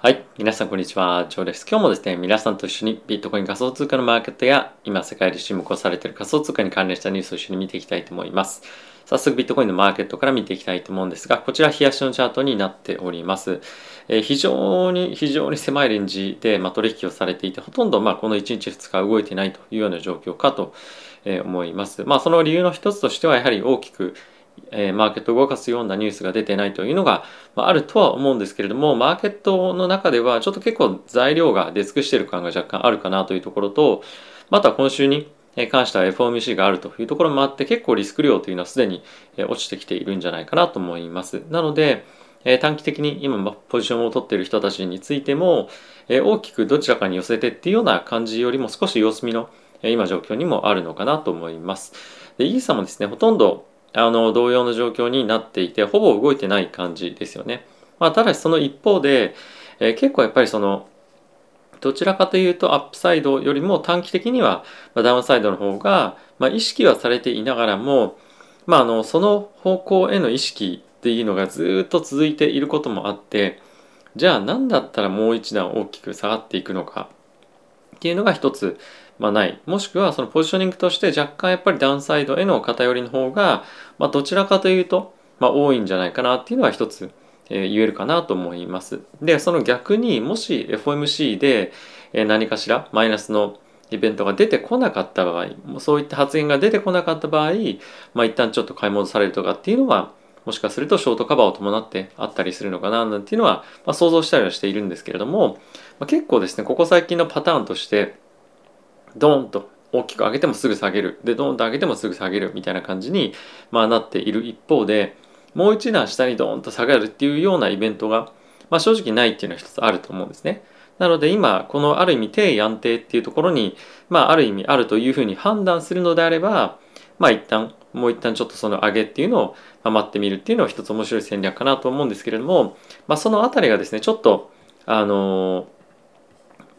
はい。皆さん、こんにちは。ジョーです。今日もですね、皆さんと一緒にビットコイン仮想通貨のマーケットや、今世界で注目をされている仮想通貨に関連したニュースを一緒に見ていきたいと思います。早速、ビットコインのマーケットから見ていきたいと思うんですが、こちら、冷やしのチャートになっております。えー、非常に、非常に狭いレンジで、まあ、取引をされていて、ほとんど、まあ、この1日2日動いてないというような状況かと思います。まあ、その理由の一つとしては、やはり大きく、えー、マーケットを動かすようなニュースが出てないというのが、まあ、あるとは思うんですけれども、マーケットの中ではちょっと結構材料が出尽くしている感が若干あるかなというところと、また今週に関しては FOMC があるというところもあって結構リスク量というのはすでに落ちてきているんじゃないかなと思います。なので、え短期的に今ポジションを取っている人たちについてもえ大きくどちらかに寄せてっていうような感じよりも少し様子見の今状況にもあるのかなと思います。で、イーサもですね、ほとんどあの同様の状況になっていてほぼ動いてない感じですよね。まあ、ただしその一方で、えー、結構やっぱりそのどちらかというとアップサイドよりも短期的にはダウンサイドの方が、まあ、意識はされていながらも、まあ、あのその方向への意識っていうのがずっと続いていることもあってじゃあ何だったらもう一段大きく下がっていくのかっていうのが一つまあ、ないもしくはそのポジショニングとして若干やっぱりダウンサイドへの偏りの方が、まあ、どちらかというと、まあ、多いんじゃないかなっていうのは一つ、えー、言えるかなと思います。でその逆にもし FOMC でえ何かしらマイナスのイベントが出てこなかった場合そういった発言が出てこなかった場合、まあ、一旦ちょっと買い戻されるとかっていうのはもしかするとショートカバーを伴ってあったりするのかななんていうのは、まあ、想像したりはしているんですけれども、まあ、結構ですねここ最近のパターンとしてドーンと大きく上げてもすぐ下げるでドーンと上げてもすぐ下げるみたいな感じに、まあ、なっている一方でもう一段下にドーンと下がるっていうようなイベントが、まあ、正直ないっていうのは一つあると思うんですね。なので今このある意味低位安定っていうところに、まあ、ある意味あるというふうに判断するのであればまあ一旦もう一旦ちょっとその上げっていうのを待ってみるっていうのは一つ面白い戦略かなと思うんですけれども、まあ、そのあたりがですねちょっとあのー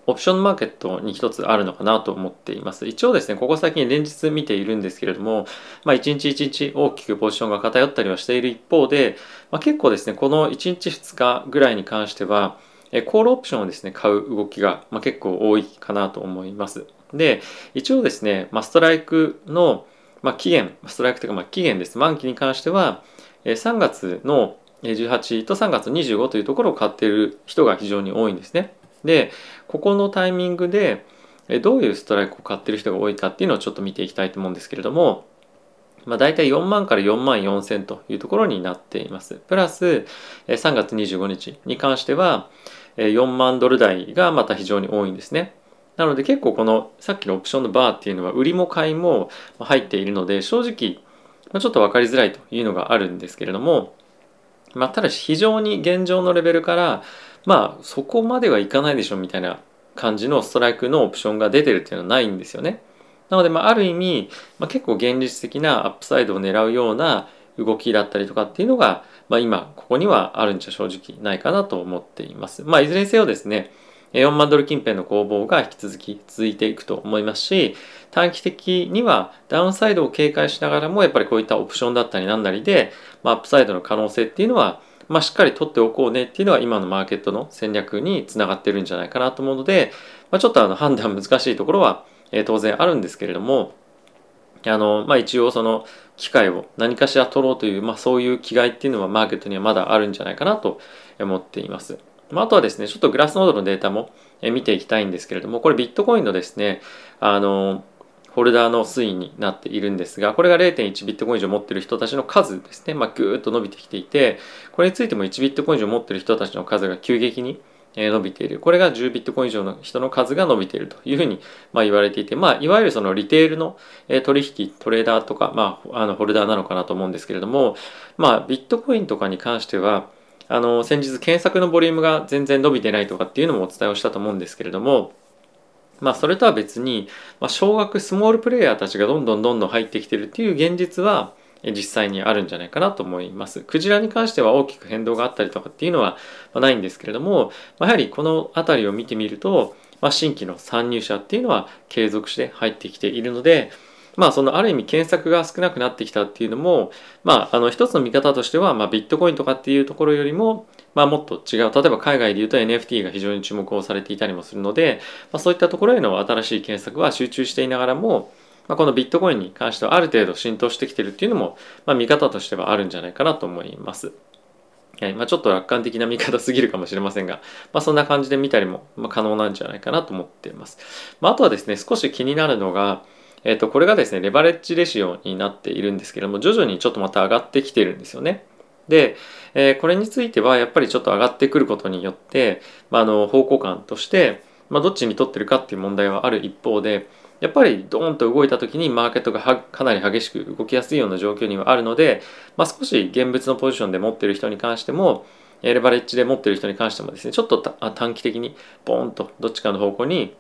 オプションマーケットに一つあるのかなと思っています。一応ですね、ここ最近連日見ているんですけれども、まあ、1日1日大きくポジションが偏ったりはしている一方で、まあ、結構ですね、この1日2日ぐらいに関しては、コールオプションをですね、買う動きが、まあ、結構多いかなと思います。で、一応ですね、まあ、ストライクの、まあ、期限、ストライクというか、まあ、期限です。満期に関しては、3月の18と3月25というところを買っている人が非常に多いんですね。でここのタイミングでどういうストライクを買ってる人が多いかっていうのをちょっと見ていきたいと思うんですけれども、まあ、大体4万から4万4千というところになっています。プラス3月25日に関しては4万ドル台がまた非常に多いんですね。なので結構このさっきのオプションのバーっていうのは売りも買いも入っているので正直ちょっと分かりづらいというのがあるんですけれども、まあ、ただし非常に現状のレベルからまあそこまではいかないでしょみたいな感じのストライクのオプションが出てるっていうのはないんですよね。なので、まあ、ある意味、まあ、結構現実的なアップサイドを狙うような動きだったりとかっていうのが、まあ、今ここにはあるんじゃ正直ないかなと思っています。まあ、いずれにせよですね4万ドル近辺の攻防が引き続き続いていくと思いますし短期的にはダウンサイドを警戒しながらもやっぱりこういったオプションだったりなんなりで、まあ、アップサイドの可能性っていうのはまあ、しっかり取っておこうねっていうのは今のマーケットの戦略につながってるんじゃないかなと思うので、まあ、ちょっとあの判断難しいところは、え、当然あるんですけれどもあの、まあ、一応その機会を何かしら取ろうという、まあ、そういう気概っていうのはマーケットにはまだあるんじゃないかなと思っています。まあ、あとはですねちょっとグラスノードのデータも見ていきたいんですけれどもこれビットコインのですねあのホルダーの推移になっているんですが、これが0.1ビットコイン以上持ってる人たちの数ですね、まあ、ぐーっと伸びてきていて、これについても1ビットコイン以上持ってる人たちの数が急激に伸びている。これが10ビットコイン以上の人の数が伸びているというふうにま言われていて、まあ、いわゆるそのリテールの取引、トレーダーとか、まあ、あのホルダーなのかなと思うんですけれども、まあ、ビットコインとかに関しては、あの先日検索のボリュームが全然伸びてないとかっていうのもお伝えをしたと思うんですけれども、まあそれとは別に、まあ、小学スモールプレイヤーたちがどんどんどんどん入ってきてるっていう現実は実際にあるんじゃないかなと思います。クジラに関しては大きく変動があったりとかっていうのはないんですけれども、ま、やはりこの辺りを見てみると、まあ、新規の参入者っていうのは継続して入ってきているので、まあそのある意味検索が少なくなってきたっていうのもまああの一つの見方としては、まあ、ビットコインとかっていうところよりもまあもっと違う例えば海外で言うと NFT が非常に注目をされていたりもするので、まあ、そういったところへの新しい検索は集中していながらもまあ、このビットコインに関してはある程度浸透してきてるっていうのも、まあ、見方としてはあるんじゃないかなと思います。はいまあ、ちょっと楽観的な見方すぎるかもしれませんが、まあ、そんな感じで見たりもま可能なんじゃないかなと思っています。まあ、あとはですね、少し気になるのが、えっ、ー、と、これがですね、レバレッジレシオになっているんですけども、徐々にちょっとまた上がってきてるんですよね。で、えー、これについてはやっぱりちょっと上がってくることによって、まあ、あの方向感として、まあ、どっちにとってるかっていう問題はある一方で、やっぱりドーンと動いた時にマーケットがかなり激しく動きやすいような状況にはあるので、まあ、少し現物のポジションで持ってる人に関してもレバレッジで持ってる人に関してもですねちょっと短期的にボーンとどっちかの方向に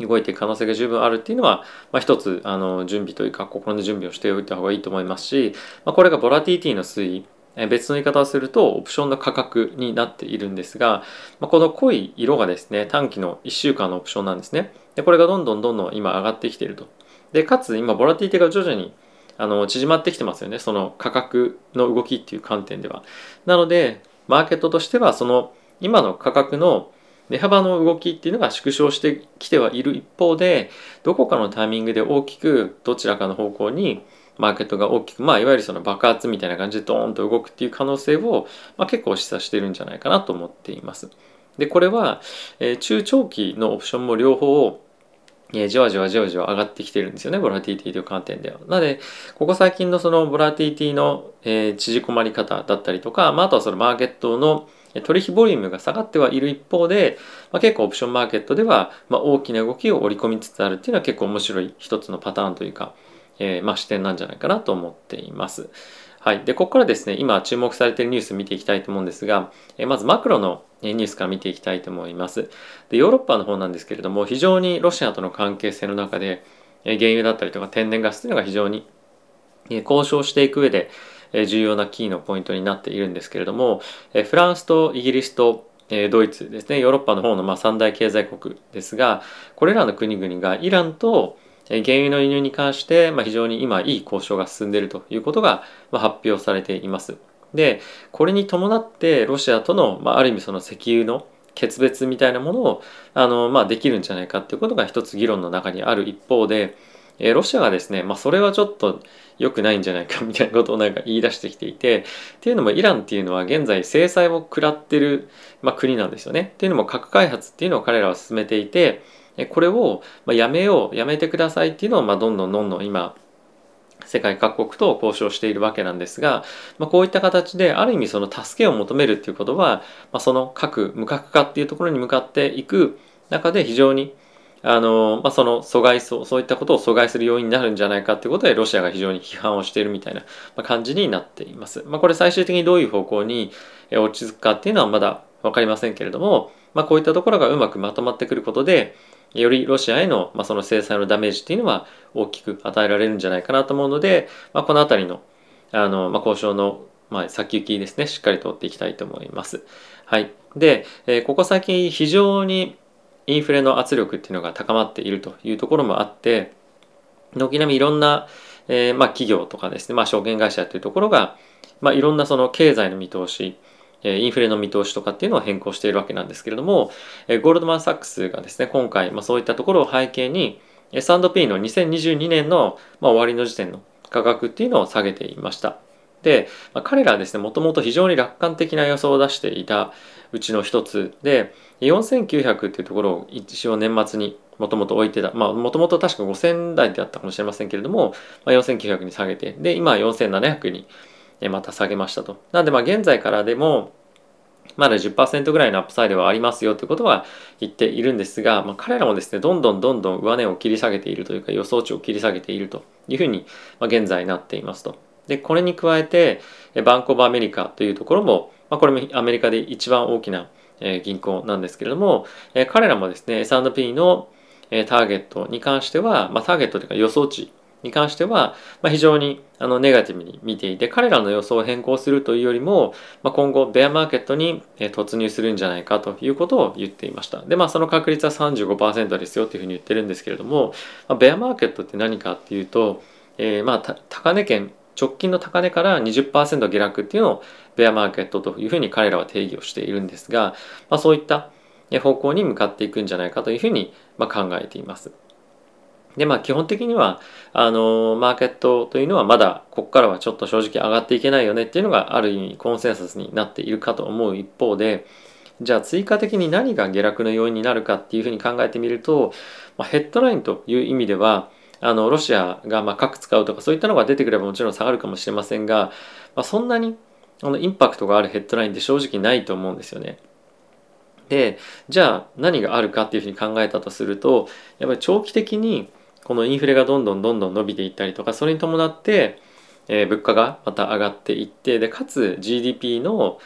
動いていく可能性が十分あるっていうのは、まあ、一つあの準備というか心の準備をしておいた方がいいと思いますし、まあ、これがボラティティの推移別の言い方をするとオプションの価格になっているんですが、まあ、この濃い色がですね短期の1週間のオプションなんですね。でこれがどんどんどんどん今上がってきていると。でかつ今ボラティティが徐々にあの縮まってきてますよね。その価格の動きっていう観点では。なのでマーケットとしてはその今の価格の値幅の動きっていうのが縮小してきてはいる一方でどこかのタイミングで大きくどちらかの方向にマーケットが大きく、まあ、いわゆるその爆発みたいな感じでドーンと動くっていう可能性を、まあ、結構示唆してるんじゃないかなと思っています。で、これは、えー、中長期のオプションも両方、えー、じわじわじわじわ上がってきてるんですよね、ボラティティという観点では。なので、ここ最近のそのボラティティの、えー、縮こまり方だったりとか、まあ、あとはそのマーケットの取引ボリュームが下がってはいる一方で、まあ、結構オプションマーケットでは、まあ、大きな動きを織り込みつつあるっていうのは結構面白い一つのパターンというか、えー、まあ、視点なんじゃないかなと思っています。はい。で、ここからですね、今注目されているニュース見ていきたいと思うんですが、え、まずマクロのニュースから見ていきたいと思います。で、ヨーロッパの方なんですけれども、非常にロシアとの関係性の中で、原油だったりとか天然ガスというのが非常に、交渉していく上で、重要なキーのポイントになっているんですけれども、フランスとイギリスとドイツですねヨーロッパの方のま三大経済国ですがこれらの国々がイランと原油の輸入に関して、非常に今いい交渉が進んでいるということが、発表されています。で、これに伴ってロシアとの、まあ、ある意味その石油の決別みたいなものをあの、まあ、できるんじゃないかっていうことが一つ議論の中にある一方で、えロシアがですね、まあ、それはちょっと良くないんじゃないかみたいなことをなんか言い出してきていてっていうのもイランっていうのは現在制裁を食らってる、まあ、国なんですよね。っていうのも核開発っていうのを彼らは進めていてこれをやめようやめてくださいっていうのをまあどんどんどんどん今世界各国と交渉しているわけなんですが、まあ、こういった形である意味その助けを求めるっていうことは、まあ、その核無核化っていうところに向かっていく中で非常にあの、まあ、その阻害そうそういったことを阻害する要因になるんじゃないかっていうことでロシアが非常に批判をしているみたいな感じになっています。まあ、これ最終的にどういう方向に落ち着くかっていうのはまだ分かりませんけれども、まあ、こういったところがうまくまとまってくることでよりロシアへの,、まあその制裁のダメージっていうのは大きく与えられるんじゃないかなと思うので、まあ、この辺りのあの、まあ、交渉の、まあ、先行きですねしっかりとっていきたいと思います。はい、で、えー、ここ最近非常にインフレの圧力っていうのが高まっているというところもあって軒並みいろんな、えーまあ、企業とかですね、まあ、証券会社というところが、まあ、いろんなその経済の見通しインフレの見通しとかっていうのを変更しているわけなんですけれども、ゴールドマン・サックスがですね、今回、まあ、そういったところを背景に、S&P の2022年の、まあ、終わりの時点の価格っていうのを下げていました。で、まあ、彼らはですね、もともと非常に楽観的な予想を出していたうちの一つで、4900っていうところを一応年末にもともと置いてた、まあもともと確か5000台であったかもしれませんけれども、まあ、4900に下げて、で、今は4700にまた下げましたと。なのでまあ現在からでもまだ10%ぐらいのアップサイドはありますよということは言っているんですが、まあ、彼らもですねどんどんどんどん上値を切り下げているというか予想値を切り下げているというふうに、まあ、現在なっていますと。でこれに加えてバンコブアメリカというところも、まあ、これもアメリカで一番大きな銀行なんですけれども彼らもですね S&P のターゲットに関しては、まあ、ターゲットというか予想値に関しては、まあ、非常にあのネガティブに見ていて彼らの予想を変更するというよりも、まあ、今後ベアマーケットに突入するんじゃないかということを言っていました。でまあその確率は35%ですよというふうに言ってるんですけれども、まあ、ベアマーケットって何かっていうと、えー、まあ高値圏直近の高値から20%下落っていうのをベアマーケットというふうに彼らは定義をしているんですが、まあ、そういった方向に向かっていくんじゃないかというふうにま考えています。でまあ基本的にはあのマーケットというのはまだここからはちょっと正直上がっていけないよねっていうのがある意味コンセンサスになっているかと思う一方でじゃあ追加的に何が下落の要因になるかっていうふうに考えてみると、まあ、ヘッドラインという意味ではあのロシアがま核使うとかそういったのが出てくればもちろん下がるかもしれませんが、まあ、そんなにあのインパクトがあるヘッドラインって正直ないと思うんですよね。でじゃあ何があるかっていうふうに考えたとするとやっぱり長期的にこのインフレがどんどんどんどん伸びていったりとかそれに伴って、えー、物価がまた上がっていってでかつ GDP の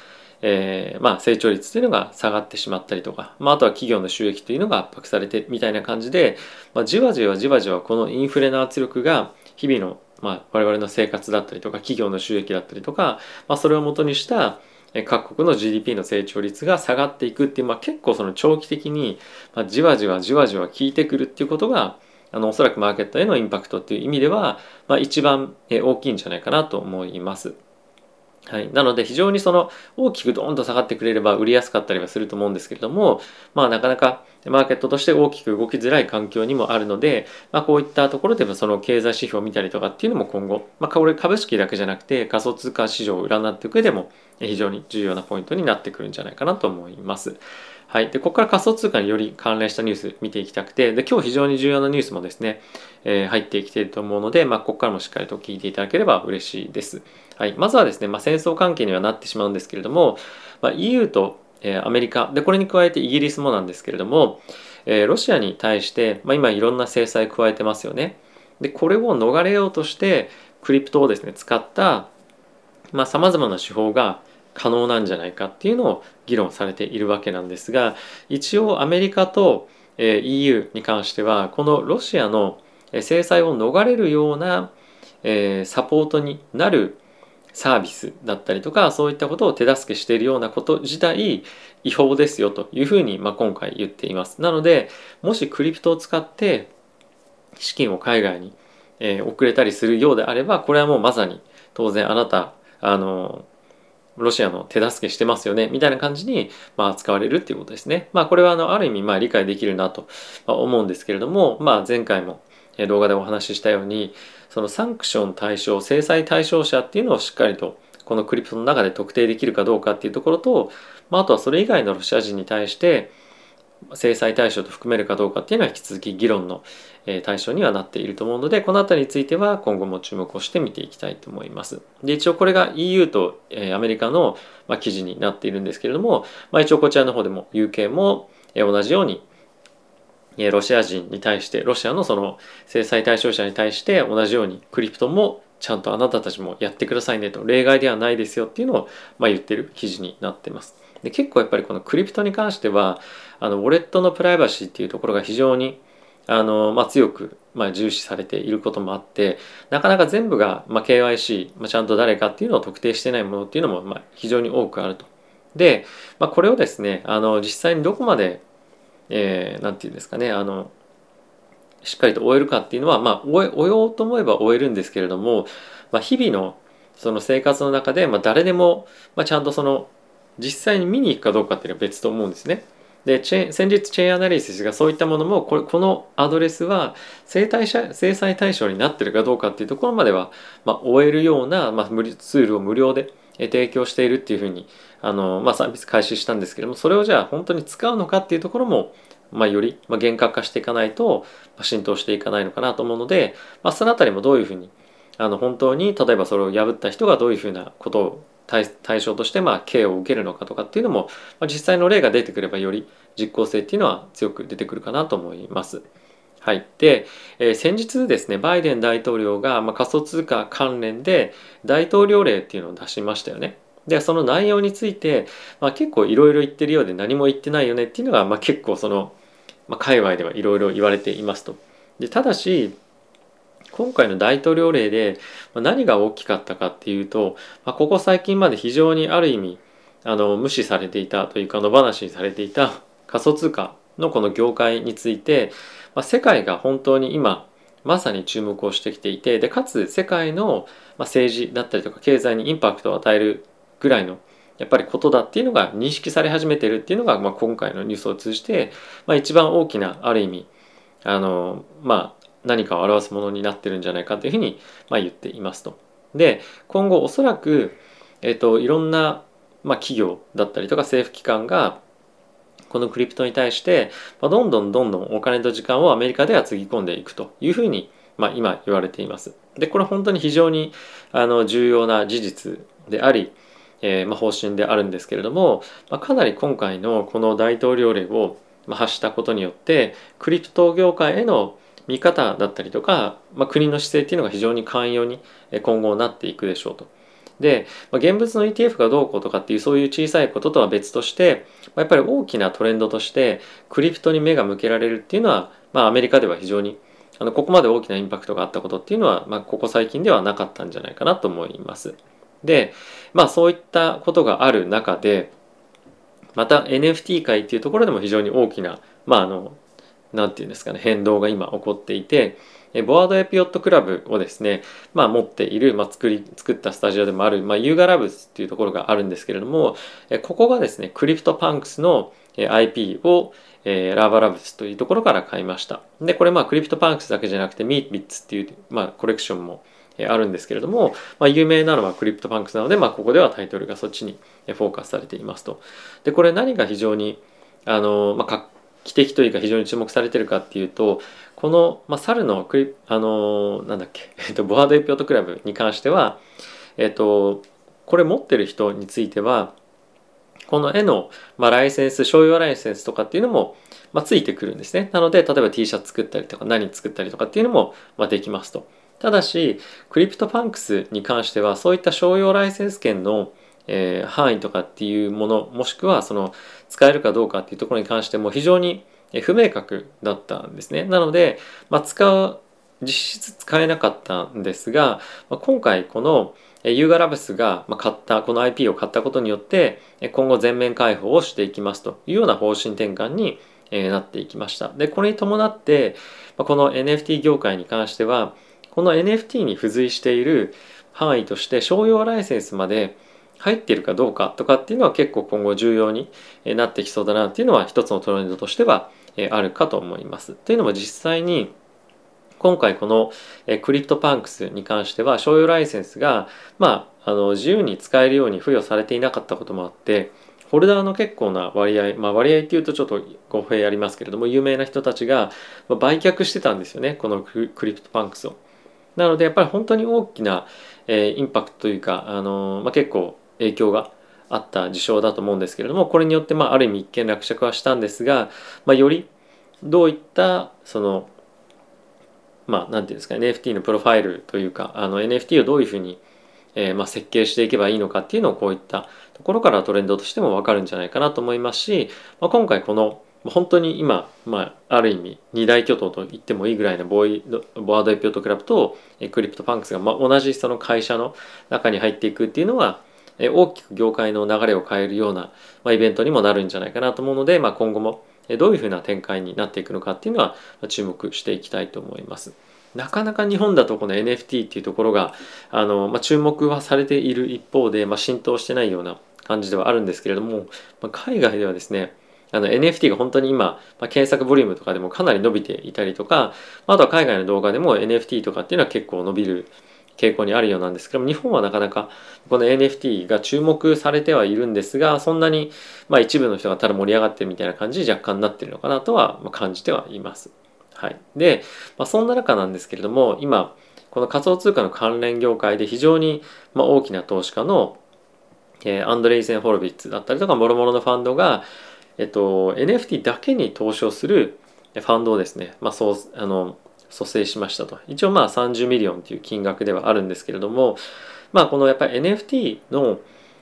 えー、まあ、成長率というのが下がってしまったりとか、まあ、あとは企業の収益というのが圧迫されてみたいな感じで、まあ、じわじわじわじわこのインフレの圧力が日々の、まあ、我々の生活だったりとか企業の収益だったりとか、まあ、それをもとにした各国の GDP の成長率が下がっていくっていう、まあ、結構その長期的に、まあ、じわじわじわじわ効いてくるっていうことがあのおそらくマーケットへのインパクトっていう意味では、まあ、一番大きいんじゃないかなと思います。はい、なので非常にその大きくドーンと下がってくれれば売りやすかったりはすると思うんですけれどもまあなかなかマーケットとして大きく動きづらい環境にもあるので、まあ、こういったところでもその経済指標を見たりとかっていうのも今後、まあ、これ株式だけじゃなくて仮想通貨市場を占っていく上でも非常に重要なポイントになってくるんじゃないかなと思います。はい。で、ここから仮想通貨により関連したニュース見ていきたくて、で、今日非常に重要なニュースもですね、えー、入ってきていると思うので、まあ、ここからもしっかりと聞いていただければ嬉しいです。はい。まずはですね、まあ、戦争関係にはなってしまうんですけれども、まあ、EU と、えー、アメリカ、で、これに加えてイギリスもなんですけれども、えー、ロシアに対して、まあ、今いろんな制裁加えてますよね。で、これを逃れようとして、クリプトをですね、使った、まあ、様々な手法が可能なんじゃないかっていうのを議論されているわけなんですが一応アメリカと EU に関してはこのロシアの制裁を逃れるようなサポートになるサービスだったりとかそういったことを手助けしているようなこと自体違法ですよというふうに、まあ、今回言っています。なのでもしクリプトを使って資金を海外に、えー、送れたりするようであればこれはもうまさに当然あなたあのロシアの手助けしてますよねみたいな感じに、まあ、扱われるっていうことですね。まあこれはあのある意味まあ理解できるなと思うんですけれども、まあ、前回も動画でお話ししたようにそのサンクション対象制裁対象者っていうのをしっかりとこのクリプトの中で特定できるかどうかっていうところと、まあ、あとはそれ以外のロシア人に対して制裁対象と含めるかどうかっていうのは引き続き議論の対象にはなっていると思うのでこの辺りについては今後も注目をして見ていきたいと思います。で一応これが EU とアメリカの記事になっているんですけれども、まあ、一応こちらの方でも UK も同じようにロシア人に対してロシアのその制裁対象者に対して同じようにクリプトもちゃんとあなたたちもやってくださいねと例外ではないですよっていうのをま言ってる記事になってます。で結構やっぱりこのクリプトに関してはあのウォレットのプライバシーっていうところが非常にあの、まあ、強く、まあ、重視されていることもあってなかなか全部が、まあ、KYC、まあ、ちゃんと誰かっていうのを特定してないものっていうのも、まあ、非常に多くあると。で、まあ、これをですねあの実際にどこまで何、えー、て言うんですかねあのしっかりと終えるかっていうのは、まあ、終え終えようと思えば終えるんですけれども、まあ、日々のその生活の中で、まあ、誰でも、まあ、ちゃんとその実際に見に行くかどうかっていうのは別と思うんですね。で先日チェーンアナリシスがそういったものもこれこのアドレスは制裁制裁対象になってるかどうかっていうところまでは、まあ、終えるような、まあ、ツールを無料で提供しているっていうふうにあの、まあ、サービス開始したんですけどもそれをじゃあ本当に使うのかっていうところも、まあ、より、まあ、厳格化していかないと、まあ、浸透していかないのかなと思うので、まあ、そのあたりもどういうふうにあの本当に例えばそれを破った人がどういうふうなことを対象としてまあ刑を受けるのかとかっていうのも、まあ、実際の例が出てくればより実効性っていうのは強く出てくるかなと思います。はい、で、えー、先日ですねバイデン大統領が、まあ、仮想通貨関連で大統領令っていうのを出しましたよね。でその内容について、まあ、結構いろいろ言ってるようで何も言ってないよねっていうのが、まあ、結構その、まあ、界隈ではいろいろ言われていますと。でただし今回の大統領令で何が大きかったかっていうと、まあ、ここ最近まで非常にある意味あの無視されていたというか野放しにされていた仮想通貨のこの業界について、まあ、世界が本当に今まさに注目をしてきていてでかつ世界の政治だったりとか経済にインパクトを与えるぐらいのやっぱりことだっていうのが認識され始めてるっていうのが、まあ、今回のニュースを通じて、まあ、一番大きなある意味あのまあ何かを表すものになってるんじゃないかというふうに、まあ、言っていますと。で今後おそらく、えっと、いろんな、まあ、企業だったりとか政府機関がこのクリプトに対して、まあ、どんどんどんどんお金と時間をアメリカではつぎ込んでいくというふうに、まあ、今言われています。でこれ本当に非常にあの重要な事実であり、えー、まあ、方針であるんですけれども、まあ、かなり今回のこの大統領令を発したことによってクリプト業界への見方だったりとか、まあ、国の姿勢っていうのが非常に寛容に今後なっていくでしょうと。で、まあ、現物の ETF がどうこうとかっていうそういう小さいこととは別として、まあ、やっぱり大きなトレンドとしてクリプトに目が向けられるっていうのは、まあ、アメリカでは非常にあのここまで大きなインパクトがあったことっていうのは、まあ、ここ最近ではなかったんじゃないかなと思います。で、まあそういったことがある中で、また NFT 界っていうところでも非常に大きな、まああの、なんていうんですかね、変動が今起こっていて、ボワードエピオットクラブをですね、まあ、持っている、まあ、作り作ったスタジオでもある、まあ、ユーガラブスっていうところがあるんですけれどもここがですねクリプトパンクスの IP をえー、ラーバラブスというところから買いました。でこれまあクリプトパンクスだけじゃなくてミービッツっていう、まあ、コレクションもあるんですけれども、まあ、有名なのはクリプトパンクスなので、まあ、ここではタイトルがそっちにフォーカスされていますと。でこれ何が非常にあの、まあ、画期的というか非常に注目されてるかっていうとこの、まあ、猿のクリあのなんだっけ、えっと、ボアードエイプヨットクラブに関しては、えっと、これ持ってる人についてはこの絵の、まあ、ライセンス商用ライセンスとかっていうのも、まあ、ついてくるんですね。なので例えば T シャツ作ったりとか何作ったりとかっていうのも、まあ、できますと。ただしクリプトパンクスに関してはそういった商用ライセンス権のえー、範囲とかっていうものもしくはその使えるかどうかっていうところに関しても非常に不明確だったんですね。なので、まあ、使う実質使えなかったんですが、まあ、今回このユーガラブスが買ったこの IP を買ったことによって今後全面開放をしていきますというような方針転換になっていきました。でこれに伴ってこの NFT 業界に関してはこの NFT に付随している範囲として商用ライセンスまで入っているかどうかとかっていうのは結構今後重要になってきそうだなっていうのは一つのトレンドとしてはあるかと思います。というのも実際に今回このクリプトパンクスに関しては商用ライセンスが、まあ、あの自由に使えるように付与されていなかったこともあってホルダーの結構な割合、まあ、割合っていうとちょっと語弊ありますけれども有名な人たちが売却してたんですよねこのクリプトパンクスを。なのでやっぱり本当に大きな、えインパクトというか、あのまあ、結構影響があった事象だと思うんですけれどもこれによってまあある意味一見落着はしたんですが、まあ、よりどういったそのまあ何て言うんですか NFT のプロファイルというかあの NFT をどういうふうに、えー、まあ設計していけばいいのかっていうのをこういったところからトレンドとしても分かるんじゃないかなと思いますし、まあ、今回この本当に今、まあ、ある意味二大巨頭と言ってもいいぐらいのボーイボアードエイプヨットクラブとクリプトパンクスが、まあ、同じその会社の中に入っていくっていうのは大きく業界の流れを変えるような、ま、イベントにもなるんじゃないかなと思うので、まあ、今後もどういうふうな展開になっていくのかっていうのは注目していきたいと思います。なかなか日本だとこの NFT っていうところがあの、まあ、注目はされている一方で、まあ、浸透してないような感じではあるんですけれども、まあ、海外ではですねあの NFT が本当に今、まあ、検索ボリュームとかでもかなり伸びていたりとかあとは海外の動画でも NFT とかっていうのは結構伸びる傾向にあるようなんですけども日本はなかなかこの NFT が注目されてはいるんですがそんなにまあ一部の人がただ盛り上がってるみたいな感じで若干なってるのかなとは感じてはいます。はい、で、まあ、そんな中なんですけれども今この仮想通貨の関連業界で非常にま大きな投資家の、え、アンドレイセン・ホロビッツだったりとかもろもろのファンドが、えっと、NFT だけに投資をするファンドをですね、まあ、そうあの組成しましたと一応まあ30 million という金額ではあるんですけれどもまあこのやっぱり NFT の、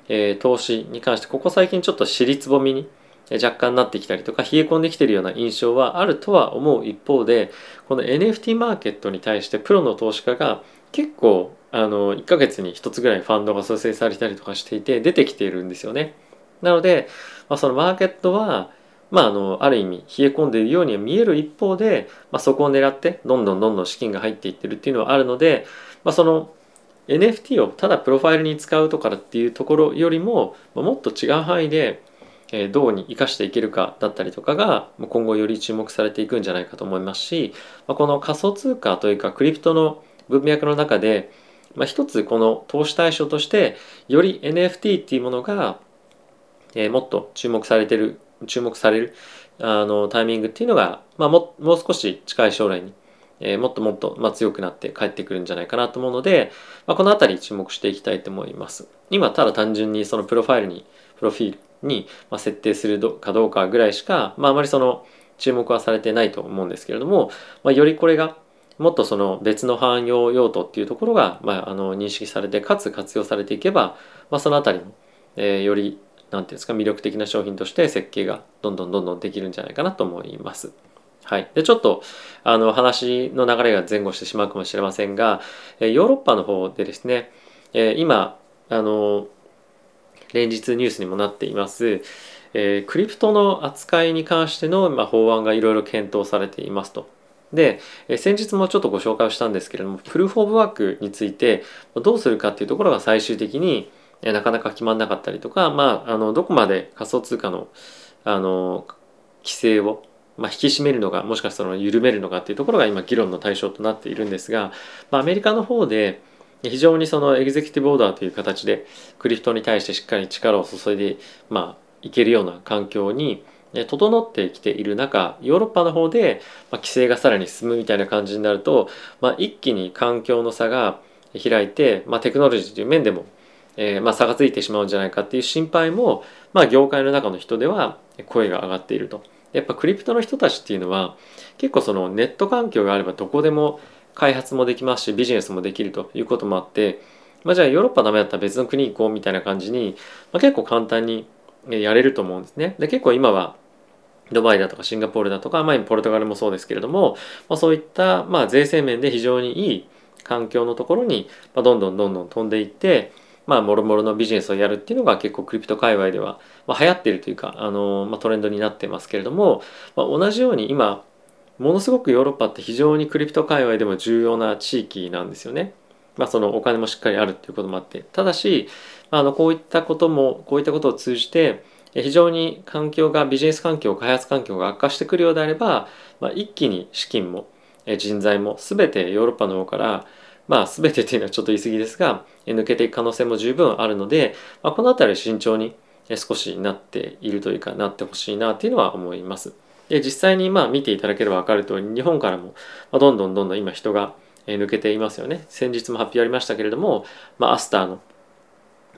えー、投資に関してここ最近ちょっと尻つぼみに若干なってきたりとか冷え込んできてるような印象はあるとは思う一方でこの NFT マーケットに対してプロの投資家が結構あの1ヶ月に1つぐらいファンドが蘇生されたりとかしていて出てきているんですよね。なので、まあ、そのマーケットはまあ、あのある意味冷え込んでいるようには見える一方で、まあ、そこを狙ってどんどんどんどん資金が入っていってるっていうのはあるので、まあ、その NFT をただプロファイルに使うとかっていうところよりも、もっと違う範囲で、どうに生かしていけるかだったりとかが今後より注目されていくんじゃないかと思いますし、まあ、この仮想通貨というかクリプトの文脈の中で、まあ、一つこの投資対象としてより NFT っていうものが、もっと注目されてる注目されるあのタイミングっていうのが、まあ、ももう少し近い将来に、えー、もっともっと、まあ、強くなって帰ってくるんじゃないかなと思うので、まあ、この辺り注目していきたいと思います。今ただ単純にそのプロファイルにプロフィールにまあ設定するかどうかぐらいしか、まあ、あまりその注目はされてないと思うんですけれども、まあ、よりこれがもっとその別の汎用用途っていうところが、まあ、あの認識されてかつ活用されていけば、まあ、そのあたりの、えー、より何て言うんですか魅力的な商品として設計がどんどんどんどんできるんじゃないかなと思います。はい、でちょっとあの話の流れが前後してしまうかもしれませんがヨーロッパの方でですね今あの連日ニュースにもなっています、え、クリプトの扱いに関しての、まあ、法案がいろいろ検討されていますと。で、え、先日もちょっとご紹介をしたんですけれどもプルーフ・オブ・ワークについてどうするかっていうところが最終的に、なかなか決まんなかったりとか、まあ、あのどこまで仮想通貨のあの規制をまあ、引き締めるのかもしかしたら緩めるのかっていうところが今議論の対象となっているんですが、まあ、アメリカの方で、非常にそのエグゼクティブオーダーという形でクリフトに対してしっかり力を注いで、まあ、いけるような環境に整ってきている中ヨーロッパの方で、まあ、規制がさらに進むみたいな感じになると、まあ、一気に環境の差が開いて、まあ、テクノロジーという面でも、えー、まあ差がついてしまうんじゃないかっていう心配も、まあ、業界の中の人では声が上がっていると。やっぱクリプトの人たちっていうのは結構そのネット環境があればどこでも開発もできますしビジネスもできるということもあって、まあ、じゃあヨーロッパダメだったら別の国行こうみたいな感じに、まあ、結構簡単にやれると思うんですね。で結構今はドバイだとかシンガポールだとか、まあ、ポルトガルもそうですけれども、まあ、そういった、まあ、税制面で非常にいい環境のところに、ま、どんどんどんどん飛んでいってまあもろもろのビジネスをやるっていうのが結構クリプト界隈では、まあ、流行ってるというか、あのまあ、トレンドになってますけれども、まあ、同じように今ものすごくヨーロッパって非常にクリプト界隈でも重要な地域なんですよね。まあ、そのお金もしっかりあるっていうこともあってただしあのこういったこともこういったことを通じて非常に環境がビジネス環境開発環境が悪化してくるようであれば、まあ、一気に資金も人材も全てヨーロッパの方からまあ全てというのはちょっと言い過ぎですが抜けていく可能性も十分あるので、まあ、この辺り慎重に少しなっているというかなってほしいなっていうのは思います。で実際にまあ見ていただければ分かる通り日本からもどんどんどんどん今人が抜けていますよね先日も発表ありましたけれども、まあ、アスターの、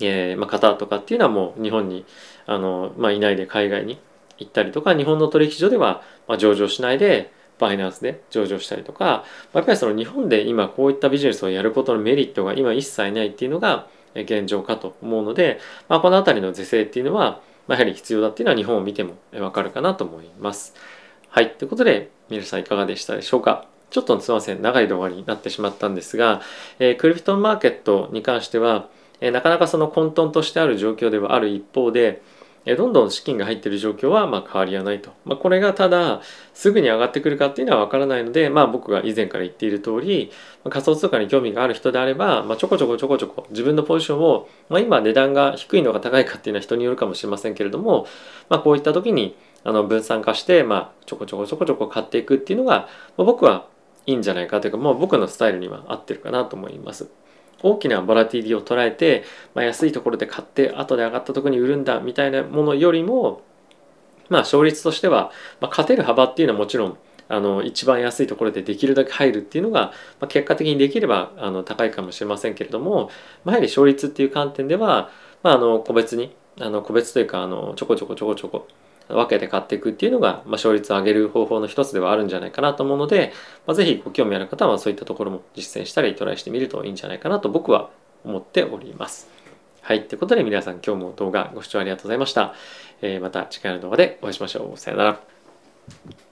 えーまあ、方とかっていうのはもう日本にあの、まあ、いないで海外に行ったりとか日本の取引所では、ま、上場しないでバイナンスで上場したりとかやっぱりその日本で今こういったビジネスをやることのメリットが今一切ないっていうのが現状かと思うので、まあ、この辺りの是正っていうのはまあ、やはり必要だっていうのは日本を見てもわかるかなと思います。はい。ということで、皆さんいかがでしたでしょうか？ちょっとすいません、長い動画になってしまったんですが、えー、クリプトンマーケットに関しては、えー、なかなかその混沌としてある状況ではある一方で、どんどん資金が入っている状況はま変わりはないと、まあ、これがただすぐに上がってくるかっていうのは分からないので、まあ、僕が以前から言っている通り、ま、仮想通貨に興味がある人であれば、まあ、ちょこちょこちょこちょこ自分のポジションを、ま、今値段が低いのか高いかっていうのは人によるかもしれませんけれども、ま、こういった時にあの分散化して、ま、ちょこちょこちょこちょこ買っていくっていうのが、ま、僕はいいんじゃないかというか、まあ、僕のスタイルには合ってるかなと思います。大きなボラティリを捉えて、まあ、安いところで買って後で上がったところに売るんだみたいなものよりもまあ勝率としては、まあ、勝てる幅っていうのはもちろんあの一番安いところでできるだけ入るっていうのが、まあ、結果的にできればあの高いかもしれませんけれども、まあ、やはり勝率っていう観点では、まあ、あの個別にあの個別というかあのちょこちょこちょこちょこ分けて買っていくっていうのが、まあ、勝率を上げる方法の一つではあるんじゃないかなと思うので、まあ、ぜひご興味ある方はそういったところも実践したりトライしてみるといいんじゃないかなと僕は思っております。はいということで皆さん今日も動画ご視聴ありがとうございました、えー、また次回の動画でお会いしましょう。さよなら。